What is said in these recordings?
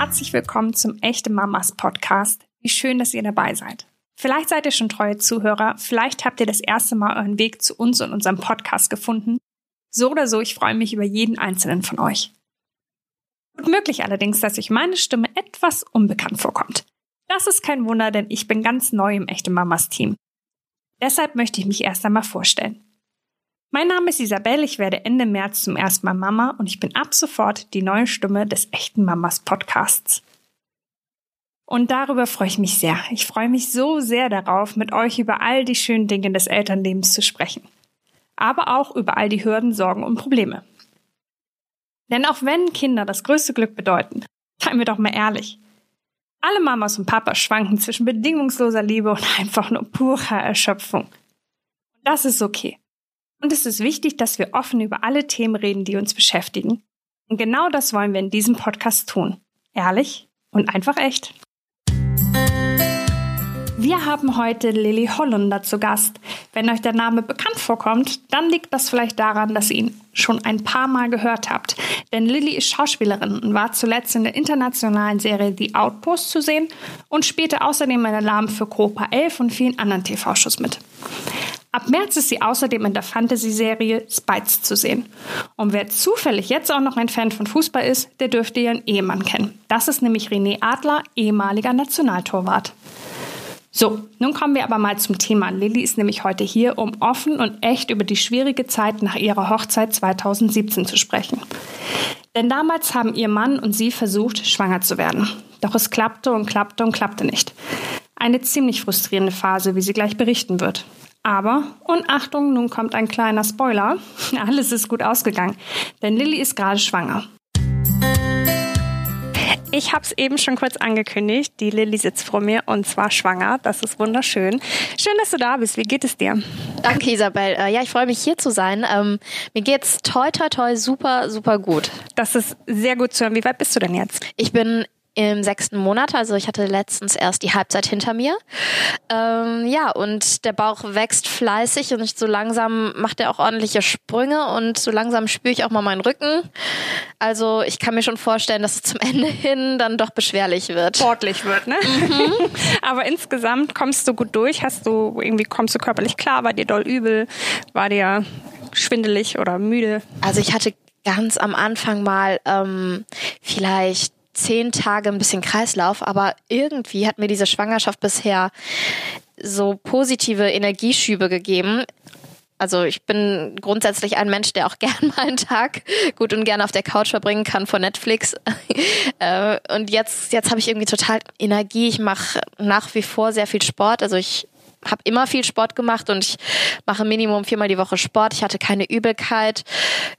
herzlich willkommen zum Echte Mamas Podcast. Wie schön, dass ihr dabei seid. Vielleicht seid ihr schon treue Zuhörer, vielleicht habt ihr das erste Mal euren Weg zu uns und unserem Podcast gefunden. So oder so, ich freue mich über jeden einzelnen von euch. Gut möglich allerdings, dass euch meine Stimme etwas unbekannt vorkommt. Das ist kein Wunder, denn ich bin ganz neu im Echte Mamas Team. Deshalb möchte ich mich erst einmal vorstellen. Mein Name ist Isabel, ich werde Ende März zum ersten Mal Mama und ich bin ab sofort die neue Stimme des Echten Mamas Podcasts. Und darüber freue ich mich sehr. Ich freue mich so sehr darauf, mit euch über all die schönen Dinge des Elternlebens zu sprechen. Aber auch über all die Hürden, Sorgen und Probleme. Denn auch wenn Kinder das größte Glück bedeuten, seien wir doch mal ehrlich. Alle Mamas und Papas schwanken zwischen bedingungsloser Liebe und einfach nur purer Erschöpfung. Und das ist okay. Und es ist wichtig, dass wir offen über alle Themen reden, die uns beschäftigen. Und genau das wollen wir in diesem Podcast tun. Ehrlich und einfach echt. Wir haben heute Lilly Hollunder zu Gast. Wenn euch der Name bekannt vorkommt, dann liegt das vielleicht daran, dass ihr ihn schon ein paar Mal gehört habt. Denn Lilly ist Schauspielerin und war zuletzt in der internationalen Serie The Outpost zu sehen und spielte außerdem in Alarm für Copa 11 und vielen anderen TV-Shows mit. Ab März ist sie außerdem in der Fantasy-Serie Spites zu sehen. Und wer zufällig jetzt auch noch ein Fan von Fußball ist, der dürfte ihren Ehemann kennen. Das ist nämlich René Adler, ehemaliger Nationaltorwart. So, nun kommen wir aber mal zum Thema. Lilly ist nämlich heute hier, um offen und echt über die schwierige Zeit nach ihrer Hochzeit 2017 zu sprechen. Denn damals haben ihr Mann und sie versucht, schwanger zu werden. Doch es klappte und klappte und klappte nicht. Eine ziemlich frustrierende Phase, wie sie gleich berichten wird. Aber, und Achtung, nun kommt ein kleiner Spoiler, alles ist gut ausgegangen, denn Lilly ist gerade schwanger. Ich habe es eben schon kurz angekündigt. Die Lilly sitzt vor mir und zwar schwanger. Das ist wunderschön. Schön, dass du da bist. Wie geht es dir? Danke, Isabel. Äh, ja, ich freue mich hier zu sein. Ähm, mir geht's toi toi toi super super gut. Das ist sehr gut zu hören. Wie weit bist du denn jetzt? Ich bin im sechsten Monat. Also ich hatte letztens erst die Halbzeit hinter mir. Ähm, ja, und der Bauch wächst fleißig und so langsam macht er auch ordentliche Sprünge und so langsam spüre ich auch mal meinen Rücken. Also ich kann mir schon vorstellen, dass es zum Ende hin dann doch beschwerlich wird. Sportlich wird, ne? Mhm. Aber insgesamt kommst du gut durch. Hast du irgendwie kommst du körperlich klar? War dir doll übel? War dir schwindelig oder müde? Also ich hatte ganz am Anfang mal ähm, vielleicht zehn Tage ein bisschen Kreislauf, aber irgendwie hat mir diese Schwangerschaft bisher so positive Energieschübe gegeben. Also ich bin grundsätzlich ein Mensch, der auch gern mal einen Tag gut und gern auf der Couch verbringen kann vor Netflix. Äh, und jetzt, jetzt habe ich irgendwie total Energie. Ich mache nach wie vor sehr viel Sport. Also ich habe immer viel Sport gemacht und ich mache Minimum viermal die Woche Sport. Ich hatte keine Übelkeit,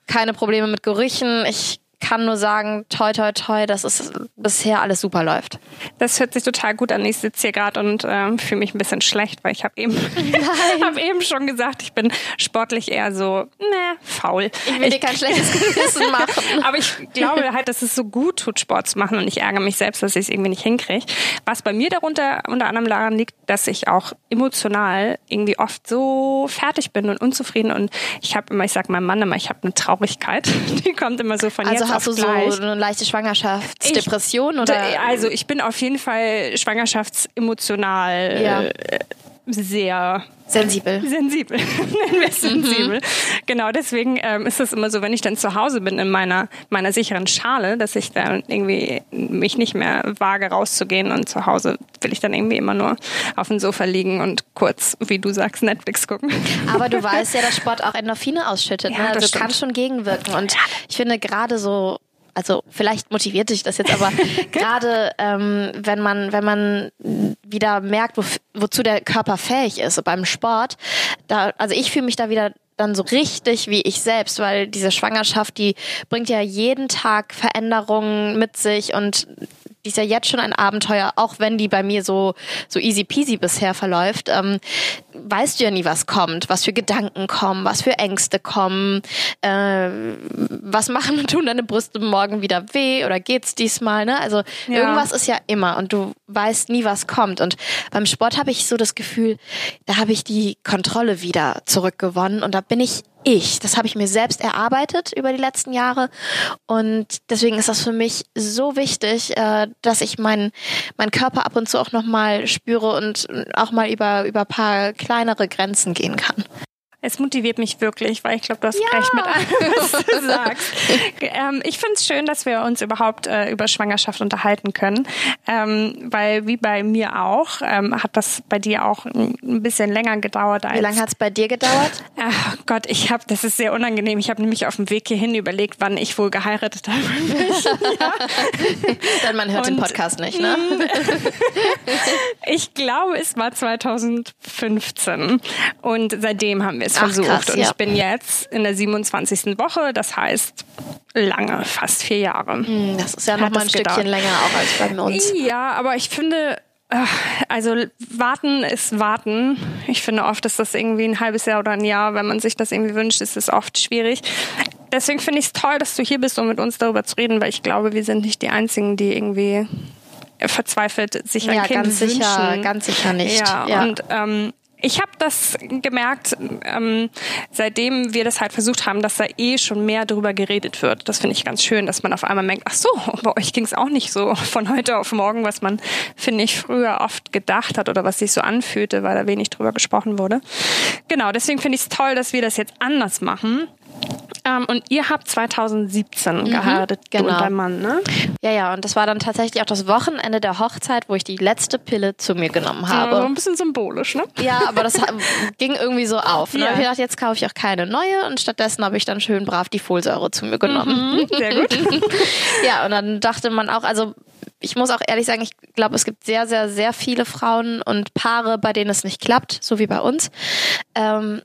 keine Probleme mit Gerüchen. Ich kann nur sagen, toi, toi, toi, dass es bisher alles super läuft. Das hört sich total gut an. Ich sitze hier gerade und äh, fühle mich ein bisschen schlecht, weil ich habe eben, hab eben schon gesagt, ich bin sportlich eher so, ne, faul. Ich will ich, dir kein schlechtes Gewissen machen. Aber ich glaube halt, dass es so gut tut, Sport zu machen und ich ärgere mich selbst, dass ich es irgendwie nicht hinkriege. Was bei mir darunter unter anderem daran liegt, dass ich auch emotional irgendwie oft so fertig bin und unzufrieden und ich habe immer, ich sage meinem Mann immer, ich habe eine Traurigkeit, die kommt immer so von also jetzt hast du so eine leichte Schwangerschaftsdepression ich, oder? Also ich bin auf jeden Fall schwangerschaftsemotional ja. äh, sehr Sensibel. Sensibel. Mhm. sensibel. Mhm. Genau, deswegen ähm, ist es immer so, wenn ich dann zu Hause bin in meiner, meiner sicheren Schale, dass ich dann irgendwie mich nicht mehr wage rauszugehen und zu Hause will ich dann irgendwie immer nur auf dem Sofa liegen und kurz, wie du sagst, Netflix gucken. Aber du weißt ja, dass Sport auch Endorphine ausschüttet. Ja, ne? Also kann schon gegenwirken. Und ich finde gerade so also vielleicht motiviert dich das jetzt, aber gerade ähm, wenn man wenn man wieder merkt, wo, wozu der Körper fähig ist beim Sport, da also ich fühle mich da wieder dann so richtig wie ich selbst, weil diese Schwangerschaft, die bringt ja jeden Tag Veränderungen mit sich und die ist ja jetzt schon ein Abenteuer, auch wenn die bei mir so, so easy peasy bisher verläuft. Ähm, weißt du ja nie, was kommt, was für Gedanken kommen, was für Ängste kommen, äh, was machen und tun deine Brüste morgen wieder weh oder geht's diesmal, ne? Also ja. irgendwas ist ja immer und du weißt nie, was kommt. Und beim Sport habe ich so das Gefühl, da habe ich die Kontrolle wieder zurückgewonnen und da bin ich ich. Das habe ich mir selbst erarbeitet über die letzten Jahre. Und deswegen ist das für mich so wichtig, äh, dass ich meinen mein Körper ab und zu auch nochmal spüre und auch mal über, über paar kleinere Grenzen gehen kann. Es motiviert mich wirklich, weil ich glaube, du hast ja. recht mit allem, was du sagst. ähm, ich finde es schön, dass wir uns überhaupt äh, über Schwangerschaft unterhalten können, ähm, weil wie bei mir auch, ähm, hat das bei dir auch ein bisschen länger gedauert. Als, wie lange hat es bei dir gedauert? Ach Gott, ich habe, das ist sehr unangenehm. Ich habe nämlich auf dem Weg hierhin überlegt, wann ich wohl geheiratet habe. ja. Dann man hört Und, den Podcast nicht, ne? ich glaube, es war 2015 und seitdem haben wir es versucht. Krass, und ja. ich bin jetzt in der 27. Woche, das heißt lange, fast vier Jahre. Hm, das ist ja noch mal ein Stückchen gedauert. länger auch als bei uns. Ja, aber ich finde, also warten ist warten. Ich finde oft ist das irgendwie ein halbes Jahr oder ein Jahr, wenn man sich das irgendwie wünscht, ist es oft schwierig. Deswegen finde ich es toll, dass du hier bist, um mit uns darüber zu reden, weil ich glaube, wir sind nicht die Einzigen, die irgendwie verzweifelt sich ein ja, Kind ganz wünschen. sicher, ganz sicher nicht. Ja, ja. und ähm, ich habe das gemerkt, ähm, seitdem wir das halt versucht haben, dass da eh schon mehr darüber geredet wird. Das finde ich ganz schön, dass man auf einmal merkt, ach so, bei euch ging es auch nicht so von heute auf morgen, was man, finde ich, früher oft gedacht hat oder was sich so anfühlte, weil da wenig drüber gesprochen wurde. Genau, deswegen finde ich es toll, dass wir das jetzt anders machen. Ähm, und ihr habt 2017 mhm, geheiratet, genau. du und dein Mann, ne? Ja, ja, und das war dann tatsächlich auch das Wochenende der Hochzeit, wo ich die letzte Pille zu mir genommen habe. Ja, so ein bisschen symbolisch, ne? Ja, aber das ging irgendwie so auf. Ne? Ja. Ich dachte, jetzt kaufe ich auch keine neue und stattdessen habe ich dann schön brav die Folsäure zu mir genommen. Mhm, sehr gut. ja, und dann dachte man auch, also ich muss auch ehrlich sagen, ich glaube, es gibt sehr, sehr, sehr viele Frauen und Paare, bei denen es nicht klappt, so wie bei uns. Ähm,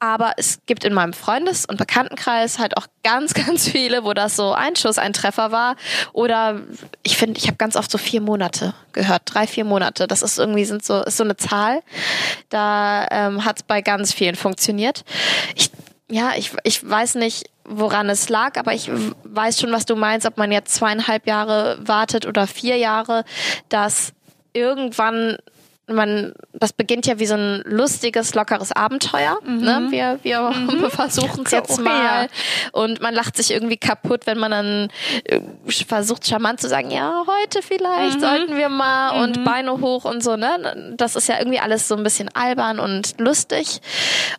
aber es gibt in meinem Freundes- und Bekanntenkreis halt auch ganz, ganz viele, wo das so ein Schuss, ein Treffer war. Oder ich finde, ich habe ganz oft so vier Monate gehört, drei, vier Monate. Das ist irgendwie sind so, ist so eine Zahl. Da ähm, hat es bei ganz vielen funktioniert. Ich, ja, ich, ich weiß nicht, woran es lag, aber ich weiß schon, was du meinst, ob man jetzt zweieinhalb Jahre wartet oder vier Jahre, dass irgendwann man, das beginnt ja wie so ein lustiges, lockeres Abenteuer. Mhm. Ne? Wir, wir mhm. versuchen es jetzt mal. Und man lacht sich irgendwie kaputt, wenn man dann äh, versucht, charmant zu sagen, ja, heute vielleicht mhm. sollten wir mal und mhm. Beine hoch und so, ne? Das ist ja irgendwie alles so ein bisschen albern und lustig.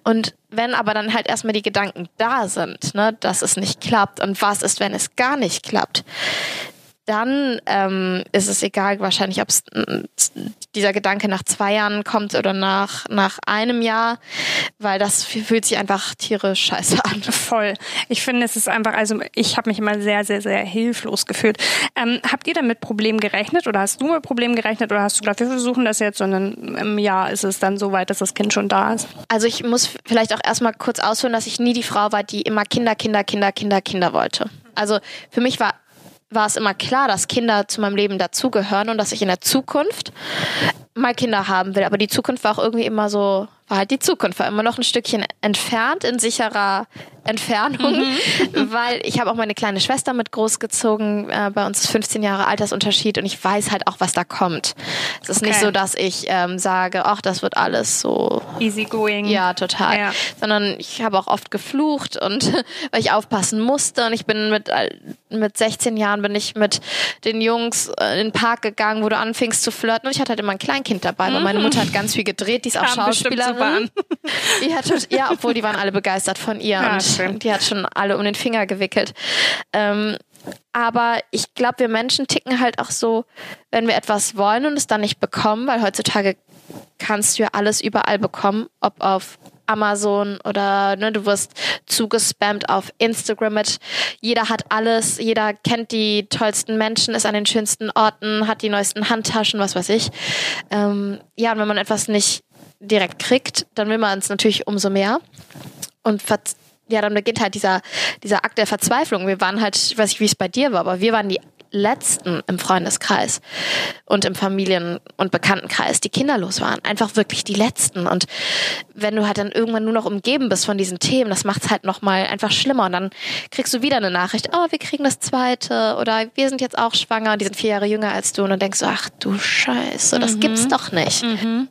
Und wenn aber dann halt erstmal die Gedanken da sind, ne, dass es nicht klappt und was ist, wenn es gar nicht klappt, dann ähm, ist es egal, wahrscheinlich, ob dieser Gedanke nach zwei Jahren kommt oder nach, nach einem Jahr, weil das fühlt sich einfach tierisch scheiße an. Voll. Ich finde, es ist einfach, also ich habe mich immer sehr, sehr, sehr hilflos gefühlt. Ähm, habt ihr damit Problemen gerechnet oder hast du mit Problemen gerechnet oder hast du gesagt, wir versuchen das jetzt, sondern im Jahr ist es dann so weit, dass das Kind schon da ist? Also ich muss vielleicht auch erstmal kurz ausführen, dass ich nie die Frau war, die immer Kinder, Kinder, Kinder, Kinder, Kinder wollte. Also für mich war war es immer klar, dass Kinder zu meinem Leben dazugehören und dass ich in der Zukunft mal Kinder haben will. Aber die Zukunft war auch irgendwie immer so, war halt die Zukunft, war immer noch ein Stückchen entfernt, in sicherer Entfernung, mhm. weil ich habe auch meine kleine Schwester mit großgezogen. Äh, bei uns ist 15 Jahre Altersunterschied und ich weiß halt auch, was da kommt. Es ist okay. nicht so, dass ich ähm, sage, ach, das wird alles so easy going. Ja, total. Ja. Sondern ich habe auch oft geflucht und weil ich aufpassen musste und ich bin mit mit 16 Jahren bin ich mit den Jungs äh, in den Park gegangen, wo du anfingst zu flirten und ich hatte halt immer ein Kleinkind dabei, weil meine mhm. Mutter hat ganz viel gedreht, die ist auch Schauspielerin. Die hat, ja, obwohl die waren alle begeistert von ihr ja, und schön. die hat schon alle um den Finger gewickelt. Ähm, aber ich glaube, wir Menschen ticken halt auch so, wenn wir etwas wollen und es dann nicht bekommen, weil heutzutage kannst du ja alles überall bekommen, ob auf Amazon oder ne, du wirst zugespammt auf Instagram mit jeder hat alles, jeder kennt die tollsten Menschen, ist an den schönsten Orten, hat die neuesten Handtaschen, was weiß ich. Ähm, ja, und wenn man etwas nicht direkt kriegt, dann will man es natürlich umso mehr. Und ja, dann beginnt halt dieser, dieser Akt der Verzweiflung. Wir waren halt, ich weiß nicht, wie es bei dir war, aber wir waren die letzten im Freundeskreis und im Familien- und Bekanntenkreis, die kinderlos waren. Einfach wirklich die letzten. Und wenn du halt dann irgendwann nur noch umgeben bist von diesen Themen, das macht es halt nochmal einfach schlimmer. Und dann kriegst du wieder eine Nachricht, oh, wir kriegen das zweite oder wir sind jetzt auch schwanger und die sind vier Jahre jünger als du. Und dann denkst du, ach du Scheiße, das mhm. gibt's doch nicht. Mhm.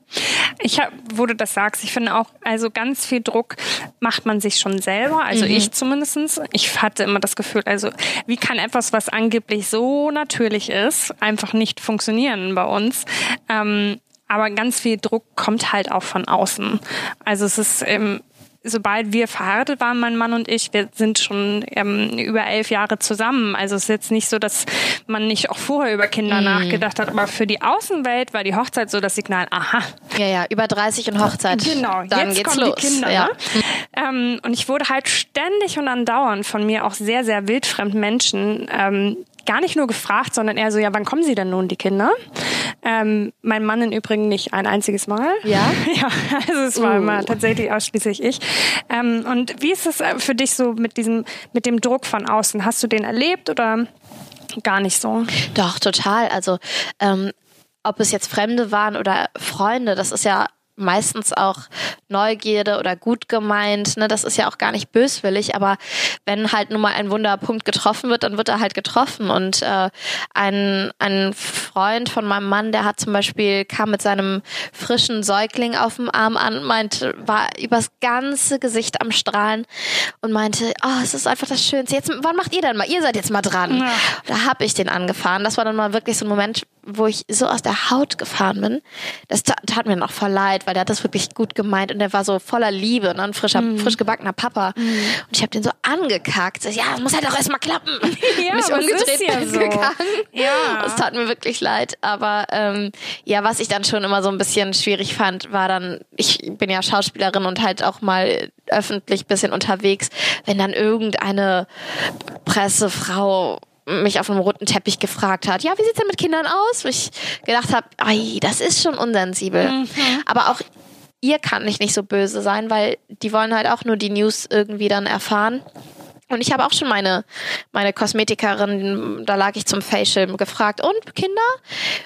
Ich hab, wo du das sagst, ich finde auch, also ganz viel Druck macht man sich schon selber, also mhm. ich zumindestens. Ich hatte immer das Gefühl, also wie kann etwas, was angeblich so natürlich ist, einfach nicht funktionieren bei uns? Ähm, aber ganz viel Druck kommt halt auch von außen. Also es ist ähm, sobald wir verheiratet waren, mein Mann und ich, wir sind schon ähm, über elf Jahre zusammen. Also es ist jetzt nicht so, dass man nicht auch vorher über Kinder mm. nachgedacht hat, aber für die Außenwelt war die Hochzeit so das Signal, aha. Ja, ja, über 30 und Hochzeit. Genau, Dann jetzt geht's kommen los. die Kinder. Ja. Ne? Ähm, und ich wurde halt ständig und andauernd von mir auch sehr, sehr wildfremden Menschen ähm, gar nicht nur gefragt, sondern eher so, ja, wann kommen sie denn nun, die Kinder? Ähm, mein Mann im Übrigen nicht ein einziges Mal. Ja? Ja, also es war uh. immer tatsächlich ausschließlich ich. Ähm, und wie ist es äh, für dich so mit diesem, mit dem Druck von außen? Hast du den erlebt oder gar nicht so? Doch, total. Also, ähm, ob es jetzt Fremde waren oder Freunde, das ist ja meistens auch Neugierde oder gut gemeint. Ne? Das ist ja auch gar nicht böswillig, aber wenn halt nun mal ein Wunderpunkt getroffen wird, dann wird er halt getroffen. Und äh, ein, ein Freund von meinem Mann, der hat zum Beispiel, kam mit seinem frischen Säugling auf dem Arm an, meinte, war übers ganze Gesicht am Strahlen und meinte, oh, es ist einfach das Schönste. Jetzt, wann macht ihr denn mal? Ihr seid jetzt mal dran. Ja. Da habe ich den angefahren. Das war dann mal wirklich so ein Moment, wo ich so aus der Haut gefahren bin. Das tat mir noch voll leid, weil der hat das wirklich gut gemeint und der war so voller Liebe, ne? ein frischer, mm. frisch gebackener Papa. Mm. Und ich habe den so angekackt. Ja, das muss halt auch erstmal klappen. ja, mich umgedreht ja so. gegangen. Ja. Das tat mir wirklich leid. Aber ähm, ja, was ich dann schon immer so ein bisschen schwierig fand, war dann, ich bin ja Schauspielerin und halt auch mal öffentlich bisschen unterwegs, wenn dann irgendeine Pressefrau mich auf einem roten Teppich gefragt hat, ja, wie sieht's denn mit Kindern aus? Wo ich gedacht habe, das ist schon unsensibel. Mhm. Aber auch ihr kann nicht, nicht so böse sein, weil die wollen halt auch nur die News irgendwie dann erfahren. Und ich habe auch schon meine, meine Kosmetikerin, da lag ich zum Facial, gefragt, und Kinder?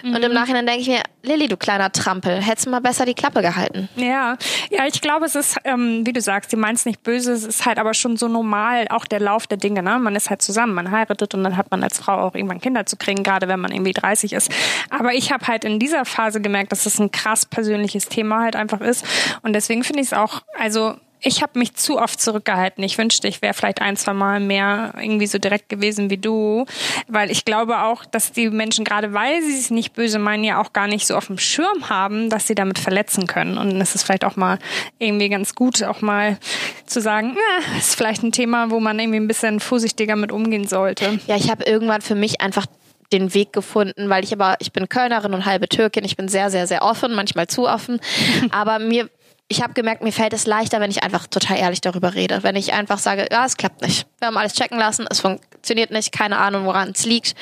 Mhm. Und im mhm. Nachhinein denke ich mir, Lilly, du kleiner Trampel, hättest du mal besser die Klappe gehalten. Ja, ja, ich glaube, es ist, ähm, wie du sagst, die meint es nicht böse, es ist halt aber schon so normal, auch der Lauf der Dinge, ne? Man ist halt zusammen, man heiratet und dann hat man als Frau auch irgendwann Kinder zu kriegen, gerade wenn man irgendwie 30 ist. Aber ich habe halt in dieser Phase gemerkt, dass das ein krass persönliches Thema halt einfach ist. Und deswegen finde ich es auch, also ich habe mich zu oft zurückgehalten. Ich wünschte, ich wäre vielleicht ein, zwei Mal mehr irgendwie so direkt gewesen wie du, weil ich glaube auch, dass die Menschen gerade, weil sie es nicht böse meinen, ja auch gar nicht so auf dem Schirm haben, dass sie damit verletzen können. Und es ist vielleicht auch mal irgendwie ganz gut, auch mal zu sagen, na, ist vielleicht ein Thema, wo man irgendwie ein bisschen vorsichtiger mit umgehen sollte. Ja, ich habe irgendwann für mich einfach den Weg gefunden, weil ich aber, ich bin Kölnerin und halbe Türkin, ich bin sehr, sehr, sehr offen, manchmal zu offen, aber mir ich habe gemerkt, mir fällt es leichter, wenn ich einfach total ehrlich darüber rede. Wenn ich einfach sage, ja, es klappt nicht. Wir haben alles checken lassen, es funktioniert nicht, keine Ahnung, woran es liegt.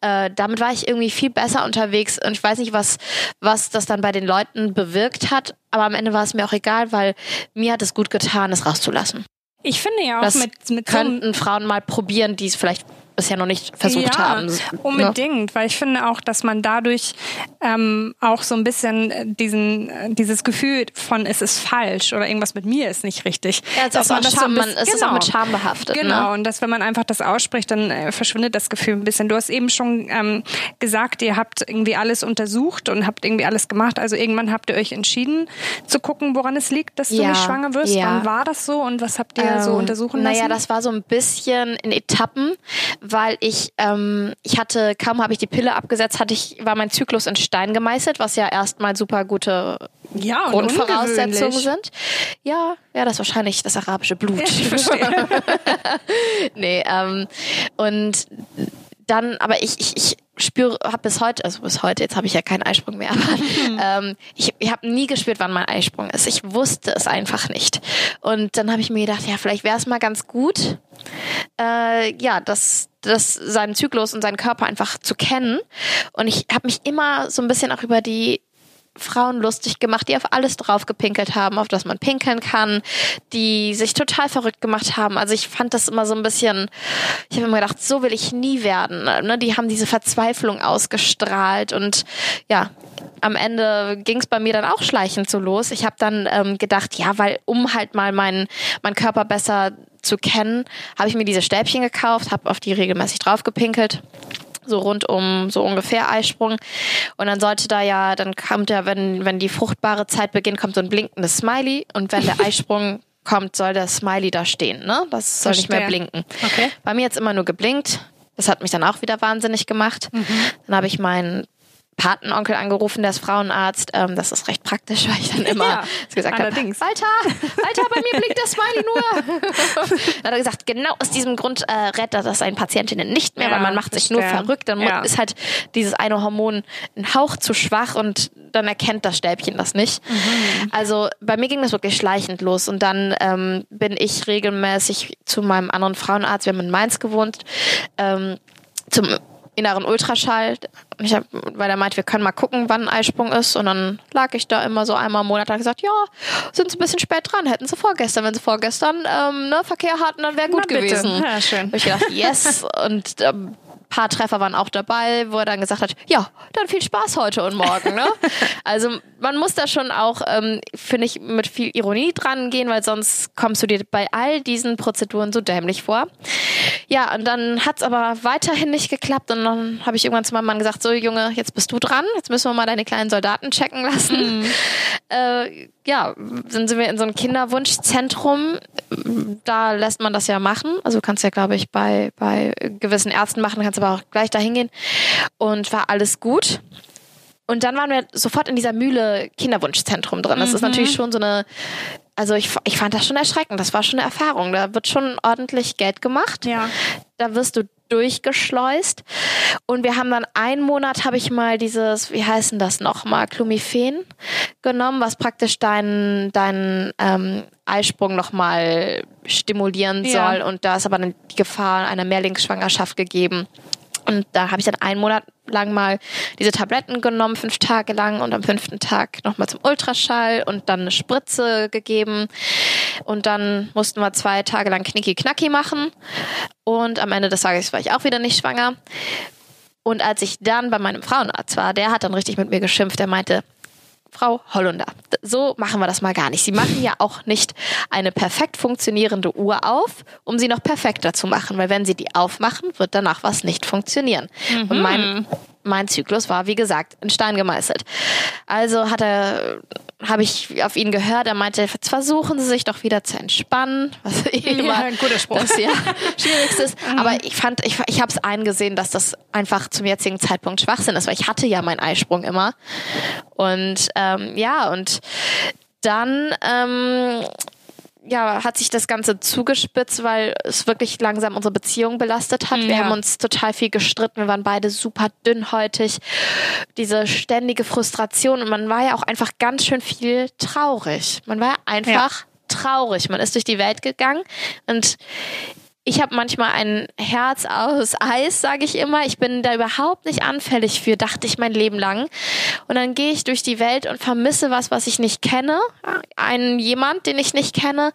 Äh, damit war ich irgendwie viel besser unterwegs und ich weiß nicht, was, was das dann bei den Leuten bewirkt hat, aber am Ende war es mir auch egal, weil mir hat es gut getan, es rauszulassen. Ich finde ja auch das mit, mit könnten so Frauen mal probieren, die es vielleicht bisher noch nicht versucht ja, haben. Ne? Unbedingt, weil ich finde auch, dass man dadurch ähm, auch so ein bisschen diesen dieses Gefühl von es ist falsch oder irgendwas mit mir ist nicht richtig. Ja, dass man das Scham, so man, es genau, ist auch mit genau. Scham behaftet. Genau, ne? und dass wenn man einfach das ausspricht, dann äh, verschwindet das Gefühl ein bisschen. Du hast eben schon ähm, gesagt, ihr habt irgendwie alles untersucht und habt irgendwie alles gemacht. Also irgendwann habt ihr euch entschieden zu gucken, woran es liegt, dass du ja, nicht schwanger wirst. Ja. Wann war das so und was habt ihr ähm, so untersuchen lassen? Naja, das war so ein bisschen in Etappen weil ich, ähm, ich hatte, kaum habe ich die Pille abgesetzt, hatte ich, war mein Zyklus in Stein gemeißelt, was ja erstmal super gute ja, Grundvoraussetzungen sind. Ja, ja, das ist wahrscheinlich das arabische Blut. Ich verstehe. nee, ähm, und dann, aber ich, ich, ich spüre, habe bis heute, also bis heute, jetzt habe ich ja keinen Eisprung mehr, aber ähm, ich, ich habe nie gespürt, wann mein Eisprung ist. Ich wusste es einfach nicht. Und dann habe ich mir gedacht, ja, vielleicht wäre es mal ganz gut, äh, ja, das, das, seinen Zyklus und seinen Körper einfach zu kennen. Und ich habe mich immer so ein bisschen auch über die Frauen lustig gemacht, die auf alles drauf gepinkelt haben, auf das man pinkeln kann, die sich total verrückt gemacht haben. Also ich fand das immer so ein bisschen, ich habe immer gedacht, so will ich nie werden. Ne? Die haben diese Verzweiflung ausgestrahlt und ja, am Ende ging es bei mir dann auch schleichend so los. Ich habe dann ähm, gedacht, ja, weil um halt mal meinen mein Körper besser zu kennen, habe ich mir diese Stäbchen gekauft, habe auf die regelmäßig draufgepinkelt so rund um so ungefähr Eisprung. Und dann sollte da ja, dann kommt ja, wenn, wenn die fruchtbare Zeit beginnt, kommt so ein blinkendes Smiley. Und wenn der Eisprung kommt, soll der Smiley da stehen, ne? Das soll Verstehe. nicht mehr blinken. Okay. Bei mir jetzt immer nur geblinkt. Das hat mich dann auch wieder wahnsinnig gemacht. Mhm. Dann habe ich meinen Patenonkel angerufen, der ist Frauenarzt. Ähm, das ist recht praktisch, weil ich dann immer ja, gesagt habe, Walter, Walter, bei mir blinkt das Smiley nur. dann hat er gesagt, genau aus diesem Grund äh, rettet das einen Patientinnen nicht mehr, ja, weil man macht sich nur verrückt. Dann ja. ist halt dieses eine Hormon ein Hauch zu schwach und dann erkennt das Stäbchen das nicht. Mhm. Also bei mir ging das wirklich schleichend los und dann ähm, bin ich regelmäßig zu meinem anderen Frauenarzt, wir haben in Mainz gewohnt, ähm, zum inneren Ultraschall. Ich hab, weil er meint, wir können mal gucken, wann ein Eisprung ist. Und dann lag ich da immer so einmal im Monat und gesagt, ja, sind sie ein bisschen spät dran, hätten sie vorgestern. Wenn sie vorgestern ähm, ne, Verkehr hatten, dann wäre gut Na, gewesen. Ja, schön. Hab ich gedacht, yes. Und ähm, paar Treffer waren auch dabei, wo er dann gesagt hat, ja, dann viel Spaß heute und morgen. Ne? also man muss da schon auch, ähm, finde ich, mit viel Ironie dran gehen, weil sonst kommst du dir bei all diesen Prozeduren so dämlich vor. Ja, und dann hat's aber weiterhin nicht geklappt und dann habe ich irgendwann zu meinem Mann gesagt, so Junge, jetzt bist du dran, jetzt müssen wir mal deine kleinen Soldaten checken lassen. Mhm. Äh, ja, dann sind wir in so einem Kinderwunschzentrum. Da lässt man das ja machen. Also du kannst ja, glaube ich, bei, bei gewissen Ärzten machen, kannst aber auch gleich da hingehen. Und war alles gut. Und dann waren wir sofort in dieser Mühle Kinderwunschzentrum drin. Das mhm. ist natürlich schon so eine, also ich, ich fand das schon erschreckend. Das war schon eine Erfahrung. Da wird schon ordentlich Geld gemacht. Ja. Da wirst du durchgeschleust. Und wir haben dann einen Monat, habe ich mal dieses, wie heißen das nochmal, Clumiphen genommen, was praktisch deinen dein, ähm, Eisprung nochmal stimulieren ja. soll. Und da ist aber dann die Gefahr einer Mehrlingsschwangerschaft gegeben. Und da habe ich dann einen Monat lang mal diese Tabletten genommen, fünf Tage lang und am fünften Tag nochmal zum Ultraschall und dann eine Spritze gegeben. Und dann mussten wir zwei Tage lang Knicki-Knacki machen. Und am Ende des Tages war ich auch wieder nicht schwanger. Und als ich dann bei meinem Frauenarzt war, der hat dann richtig mit mir geschimpft. Der meinte, Frau Hollunder. So machen wir das mal gar nicht. Sie machen ja auch nicht eine perfekt funktionierende Uhr auf, um sie noch perfekter zu machen, weil wenn sie die aufmachen, wird danach was nicht funktionieren. Mhm. Und mein mein Zyklus war, wie gesagt, in Stein gemeißelt. Also hat er, habe ich auf ihn gehört, er meinte, jetzt versuchen Sie sich doch wieder zu entspannen, was eh immer ja, ein guter Spruch. das ja schwierigste ist. Mhm. Aber ich fand, ich, ich habe es eingesehen, dass das einfach zum jetzigen Zeitpunkt Schwachsinn ist, weil ich hatte ja meinen Eisprung immer. Und ähm, ja, und dann ähm, ja, hat sich das Ganze zugespitzt, weil es wirklich langsam unsere Beziehung belastet hat. Ja. Wir haben uns total viel gestritten. Wir waren beide super dünnhäutig. Diese ständige Frustration und man war ja auch einfach ganz schön viel traurig. Man war einfach ja. traurig. Man ist durch die Welt gegangen und ich habe manchmal ein Herz aus Eis, sage ich immer. Ich bin da überhaupt nicht anfällig für, dachte ich mein Leben lang. Und dann gehe ich durch die Welt und vermisse was, was ich nicht kenne, einen jemand, den ich nicht kenne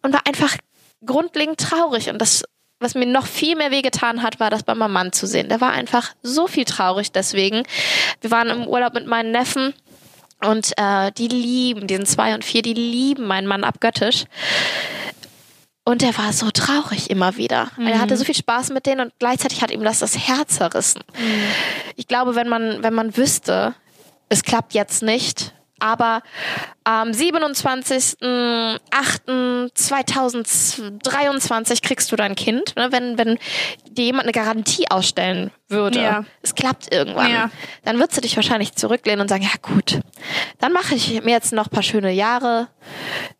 und war einfach grundlegend traurig. Und das, was mir noch viel mehr wehgetan hat, war das bei meinem Mann zu sehen. Der war einfach so viel traurig deswegen. Wir waren im Urlaub mit meinen Neffen. Und äh, die lieben, die sind zwei und vier, die lieben meinen Mann abgöttisch. Und er war so traurig immer wieder. Mhm. Er hatte so viel Spaß mit denen und gleichzeitig hat ihm das das Herz zerrissen. Mhm. Ich glaube, wenn man, wenn man wüsste, es klappt jetzt nicht, aber am 27.08.2023 kriegst du dein Kind, ne? wenn, wenn dir jemand eine Garantie ausstellen würde, ja. es klappt irgendwann, ja. dann würdest du dich wahrscheinlich zurücklehnen und sagen, ja gut, dann mache ich mir jetzt noch ein paar schöne Jahre,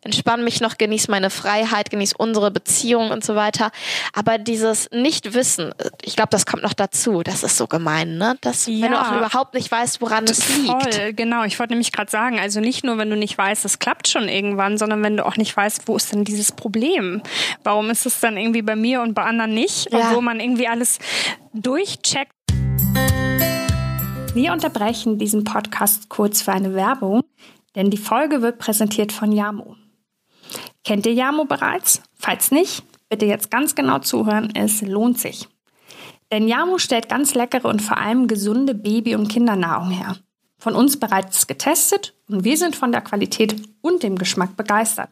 entspanne mich noch, genieße meine Freiheit, genieße unsere Beziehung und so weiter. Aber dieses Nichtwissen, ich glaube, das kommt noch dazu. Das ist so gemein, ne? Dass, ja. wenn du auch überhaupt nicht weißt, woran es liegt. Voll, genau. Ich wollte nämlich gerade sagen, also nicht nur, wenn du nicht weißt, es klappt schon irgendwann, sondern wenn du auch nicht weißt, wo ist denn dieses Problem? Warum ist es dann irgendwie bei mir und bei anderen nicht? Ja. Obwohl man irgendwie alles durchcheckt Wir unterbrechen diesen Podcast kurz für eine Werbung, denn die Folge wird präsentiert von Yamo. Kennt ihr Yamo bereits? Falls nicht, bitte jetzt ganz genau zuhören, es lohnt sich. Denn Yamo stellt ganz leckere und vor allem gesunde Baby- und Kindernahrung her. Von uns bereits getestet und wir sind von der Qualität und dem Geschmack begeistert.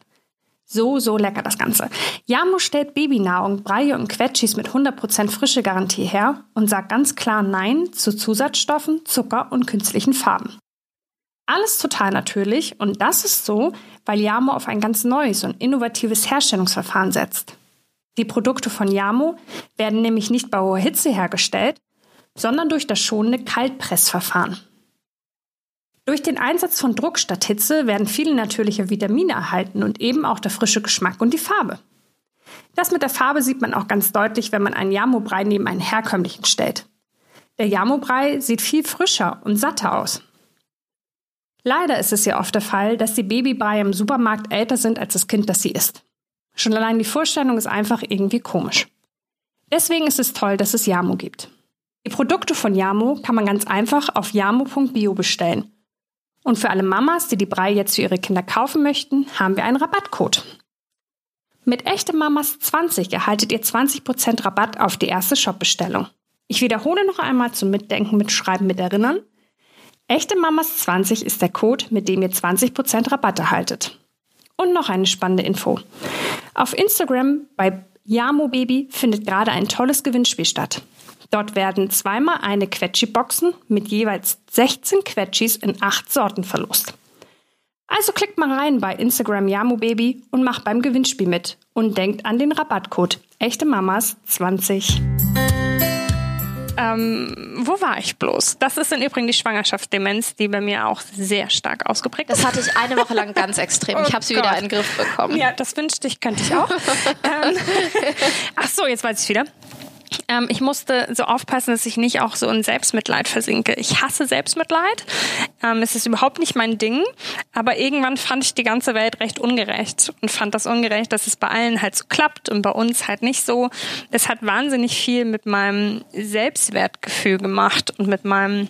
So, so lecker das Ganze. Yamo stellt Babynahrung, Breie und Quetschis mit 100% frische Garantie her und sagt ganz klar Nein zu Zusatzstoffen, Zucker und künstlichen Farben. Alles total natürlich und das ist so, weil Yamo auf ein ganz neues und innovatives Herstellungsverfahren setzt. Die Produkte von Yamo werden nämlich nicht bei hoher Hitze hergestellt, sondern durch das schonende Kaltpressverfahren. Durch den Einsatz von Druck statt Hitze werden viele natürliche Vitamine erhalten und eben auch der frische Geschmack und die Farbe. Das mit der Farbe sieht man auch ganz deutlich, wenn man einen Yamo-Brei neben einen herkömmlichen stellt. Der Yamo-Brei sieht viel frischer und satter aus. Leider ist es ja oft der Fall, dass die Babybrei im Supermarkt älter sind als das Kind, das sie isst. Schon allein die Vorstellung ist einfach irgendwie komisch. Deswegen ist es toll, dass es Yamo gibt. Die Produkte von Yamo kann man ganz einfach auf yamo.bio bestellen und für alle Mamas, die die Brei jetzt für ihre Kinder kaufen möchten, haben wir einen Rabattcode. Mit echte Mamas 20 erhaltet ihr 20% Rabatt auf die erste Shopbestellung. Ich wiederhole noch einmal zum Mitdenken, Mitschreiben, mit Erinnern. Echte Mamas 20 ist der Code, mit dem ihr 20% Rabatt erhaltet. Und noch eine spannende Info. Auf Instagram bei Yamo Baby findet gerade ein tolles Gewinnspiel statt. Dort werden zweimal eine Quetschi-Boxen mit jeweils 16 Quetschis in acht Sorten verlost. Also klickt mal rein bei Instagram Baby und macht beim Gewinnspiel mit und denkt an den Rabattcode Echte Mamas 20. Ähm, wo war ich bloß? Das ist im Übrigen die Schwangerschaftsdemenz, die bei mir auch sehr stark ausgeprägt ist. Das hatte ich eine Woche lang ganz extrem. Ich habe sie oh wieder in den Griff bekommen. Ja, das wünschte ich, könnte ich auch. ähm, ach so, jetzt weiß ich wieder. Ähm, ich musste so aufpassen, dass ich nicht auch so in Selbstmitleid versinke. Ich hasse Selbstmitleid. Ähm, es ist überhaupt nicht mein Ding. Aber irgendwann fand ich die ganze Welt recht ungerecht und fand das ungerecht, dass es bei allen halt so klappt und bei uns halt nicht so. Es hat wahnsinnig viel mit meinem Selbstwertgefühl gemacht und mit meinem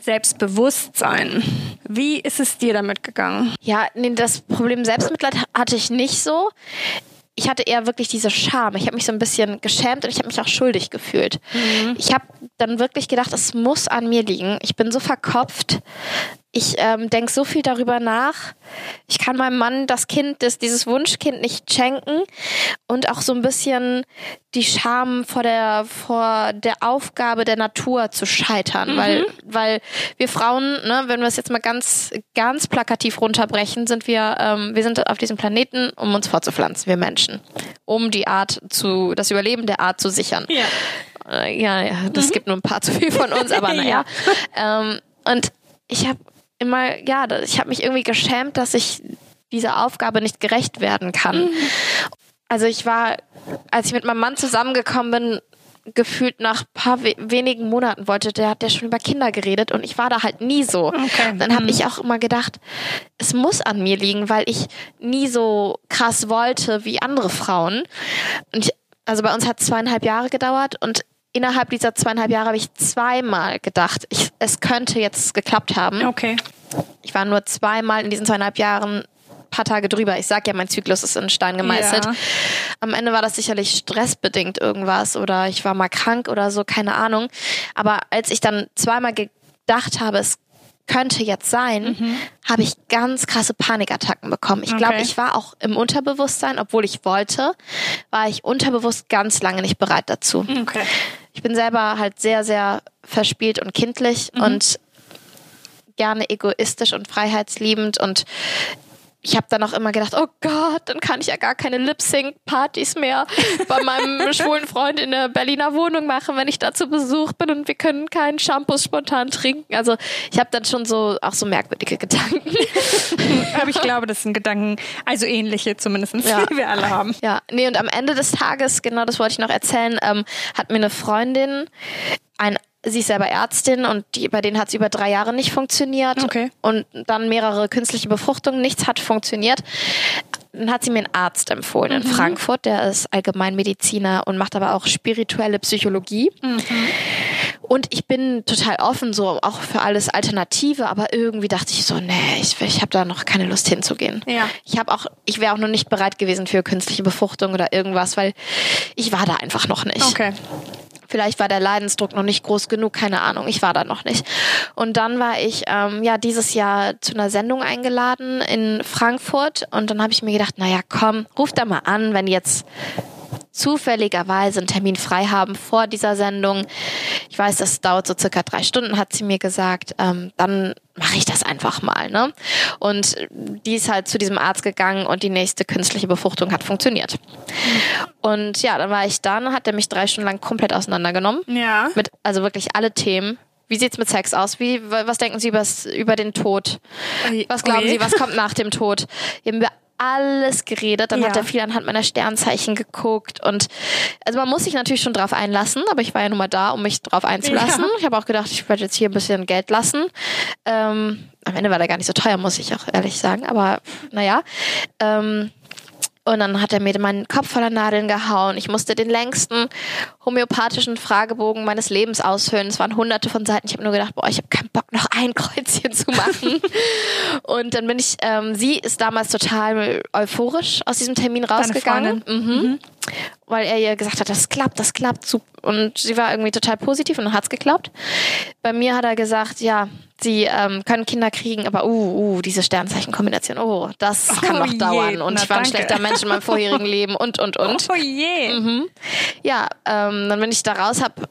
Selbstbewusstsein. Wie ist es dir damit gegangen? Ja, nee, das Problem Selbstmitleid hatte ich nicht so ich hatte eher wirklich diese Scham. Ich habe mich so ein bisschen geschämt und ich habe mich auch schuldig gefühlt. Mhm. Ich habe dann wirklich gedacht, es muss an mir liegen. Ich bin so verkopft. Ich ähm, denke so viel darüber nach. Ich kann meinem Mann das Kind, das, dieses Wunschkind nicht schenken. Und auch so ein bisschen die Scham vor der, vor der Aufgabe der Natur zu scheitern. Mhm. Weil, weil wir Frauen, ne, wenn wir es jetzt mal ganz, ganz plakativ runterbrechen, sind wir, ähm, wir sind auf diesem Planeten, um uns fortzupflanzen, wir Menschen. Um die Art zu, das Überleben der Art zu sichern. Ja. Äh, ja, ja, das mhm. gibt nur ein paar zu viel von uns, aber naja. ja. ähm, und ich habe immer, ja, ich habe mich irgendwie geschämt, dass ich dieser Aufgabe nicht gerecht werden kann. Mhm. Also ich war, als ich mit meinem Mann zusammengekommen bin, gefühlt nach paar we wenigen Monaten wollte, der hat ja schon über Kinder geredet und ich war da halt nie so. Okay. Dann habe mhm. ich auch immer gedacht, es muss an mir liegen, weil ich nie so krass wollte wie andere Frauen. Und ich, also bei uns hat zweieinhalb Jahre gedauert und innerhalb dieser zweieinhalb Jahre habe ich zweimal gedacht, ich, es könnte jetzt geklappt haben. Okay. Ich war nur zweimal in diesen zweieinhalb Jahren paar Tage drüber. Ich sag ja, mein Zyklus ist in Stein gemeißelt. Ja. Am Ende war das sicherlich stressbedingt irgendwas oder ich war mal krank oder so, keine Ahnung. Aber als ich dann zweimal gedacht habe, es könnte jetzt sein, mhm. habe ich ganz krasse Panikattacken bekommen. Ich glaube, okay. ich war auch im Unterbewusstsein, obwohl ich wollte, war ich unterbewusst ganz lange nicht bereit dazu. Okay. Ich bin selber halt sehr, sehr verspielt und kindlich mhm. und gerne egoistisch und freiheitsliebend und ich habe dann auch immer gedacht, oh Gott, dann kann ich ja gar keine Lip-Sync-Partys mehr bei meinem schwulen Freund in der Berliner Wohnung machen, wenn ich da zu Besuch bin und wir können keinen Shampoo spontan trinken. Also ich habe dann schon so auch so merkwürdige Gedanken. Aber ich glaube, das sind Gedanken, also ähnliche zumindest, ja. die wir alle haben. Ja, nee, und am Ende des Tages, genau das wollte ich noch erzählen, ähm, hat mir eine Freundin ein sie ist selber Ärztin und die, bei denen hat es über drei Jahre nicht funktioniert. Okay. Und dann mehrere künstliche Befruchtungen, nichts hat funktioniert. Dann hat sie mir einen Arzt empfohlen mhm. in Frankfurt, der ist Allgemeinmediziner und macht aber auch spirituelle Psychologie. Mhm. Und ich bin total offen, so auch für alles Alternative, aber irgendwie dachte ich so, nee, ich, ich habe da noch keine Lust hinzugehen. Ja. Ich habe auch, ich wäre auch noch nicht bereit gewesen für künstliche Befruchtung oder irgendwas, weil ich war da einfach noch nicht. Okay. Vielleicht war der Leidensdruck noch nicht groß genug, keine Ahnung. Ich war da noch nicht. Und dann war ich ähm, ja dieses Jahr zu einer Sendung eingeladen in Frankfurt und dann habe ich mir gedacht, naja, komm, ruf da mal an, wenn jetzt zufälligerweise einen Termin frei haben vor dieser Sendung. Ich weiß, das dauert so circa drei Stunden, hat sie mir gesagt. Ähm, dann mache ich das einfach mal. Ne? Und die ist halt zu diesem Arzt gegangen und die nächste künstliche Befruchtung hat funktioniert. Und ja, dann war ich da, und hat er mich drei Stunden lang komplett auseinandergenommen. Ja. Mit, also wirklich alle Themen. Wie sieht's mit Sex aus? Wie, was denken Sie übers, über den Tod? Was glauben Oje. Sie, was kommt nach dem Tod? Alles geredet. Dann Ja. hat er viel anhand meiner Sternzeichen geguckt. Und also man muss sich natürlich schon drauf einlassen, aber ich war ja nun mal da, um mich drauf einzulassen. Ja. Ich habe auch gedacht, ich werde jetzt hier ein bisschen Geld lassen. Ähm, am Ende war der gar nicht so teuer, muss ich auch ehrlich sagen. Aber naja. Ähm, und dann hat er mir meinen Kopf voller Nadeln gehauen. Ich musste den längsten homöopathischen Fragebogen meines Lebens ausfüllen. Es waren hunderte von Seiten. Ich habe nur gedacht, boah, ich habe keinen Bock, noch ein Kreuzchen zu machen. und dann bin ich, ähm, sie ist damals total euphorisch aus diesem Termin rausgegangen. Mhm. Weil er ihr gesagt hat, das klappt, das klappt. Und sie war irgendwie total positiv und dann hat's geklappt. Bei mir hat er gesagt, ja, sie ähm, können Kinder kriegen, aber uh, uh, diese Sternzeichenkombination, oh, das kann Oh noch je, dauern. Und na, ich war ein danke. schlechter Mensch in meinem vorherigen Leben und, und, und. Oh je. Ja, ähm, dann bin ich da raus, hab